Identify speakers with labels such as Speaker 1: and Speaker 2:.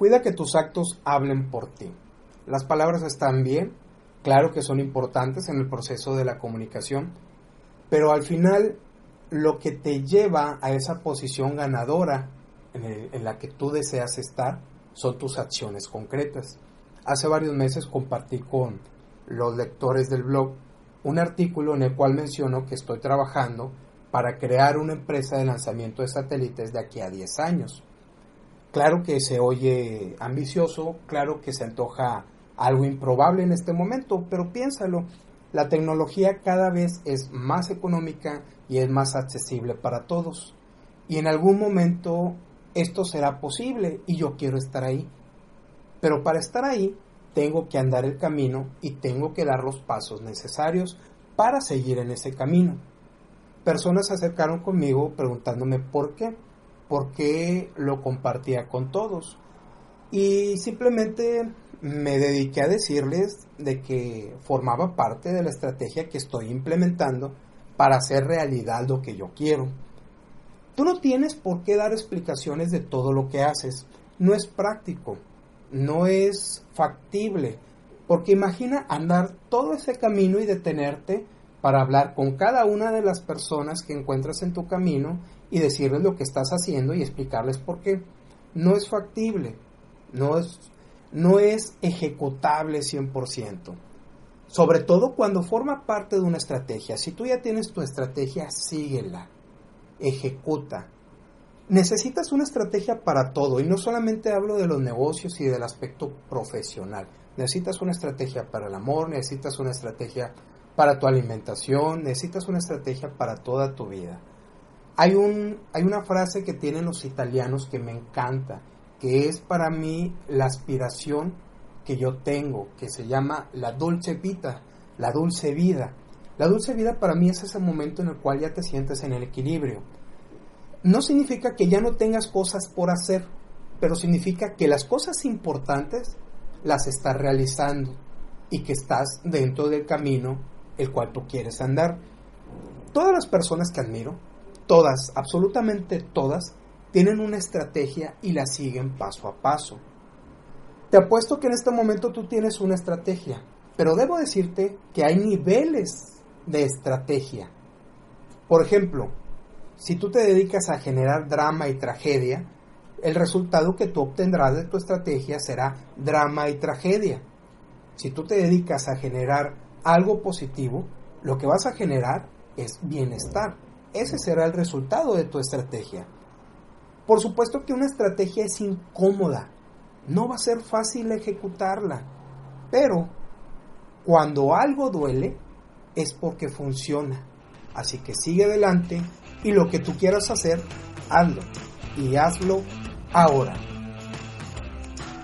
Speaker 1: Cuida que tus actos hablen por ti. Las palabras están bien, claro que son importantes en el proceso de la comunicación, pero al final lo que te lleva a esa posición ganadora en, la que tú deseas estar son tus acciones concretas. Hace varios meses compartí con los lectores del blog un artículo en el cual menciono que estoy trabajando para crear una empresa de lanzamiento de satélites de aquí a 10 años. Claro que se oye ambicioso, claro que se antoja algo improbable en este momento, pero piénsalo, la tecnología cada vez es más económica y es más accesible para todos. Y en algún momento esto será posible y yo quiero estar ahí. Pero para estar ahí tengo que andar el camino y tengo que dar los pasos necesarios para seguir en ese camino. Personas se acercaron conmigo preguntándome por qué por qué lo compartía con todos. Y simplemente me dediqué a decirles de que formaba parte de la estrategia que estoy implementando para hacer realidad lo que yo quiero. Tú no tienes por qué dar explicaciones de todo lo que haces. No es práctico, no es factible, porque imagina andar todo ese camino y detenerte para hablar con cada una de las personas que encuentras en tu camino y decirles lo que estás haciendo y explicarles por qué. No es factible, no es, no es ejecutable 100%. Sobre todo cuando forma parte de una estrategia. Si tú ya tienes tu estrategia, síguela, ejecuta. Necesitas una estrategia para todo y no solamente hablo de los negocios y del aspecto profesional. Necesitas una estrategia para el amor, necesitas una estrategia para tu alimentación, necesitas una estrategia para toda tu vida. Hay, un, hay una frase que tienen los italianos que me encanta, que es para mí la aspiración que yo tengo, que se llama la dulce vita, la dulce vida. La dulce vida para mí es ese momento en el cual ya te sientes en el equilibrio. No significa que ya no tengas cosas por hacer, pero significa que las cosas importantes las estás realizando y que estás dentro del camino el cual tú quieres andar. Todas las personas que admiro, todas, absolutamente todas, tienen una estrategia y la siguen paso a paso. Te apuesto que en este momento tú tienes una estrategia, pero debo decirte que hay niveles de estrategia. Por ejemplo, si tú te dedicas a generar drama y tragedia, el resultado que tú obtendrás de tu estrategia será drama y tragedia. Si tú te dedicas a generar algo positivo, lo que vas a generar es bienestar. Ese será el resultado de tu estrategia. Por supuesto que una estrategia es incómoda, no va a ser fácil ejecutarla, pero cuando algo duele es porque funciona. Así que sigue adelante y lo que tú quieras hacer, hazlo. Y hazlo ahora.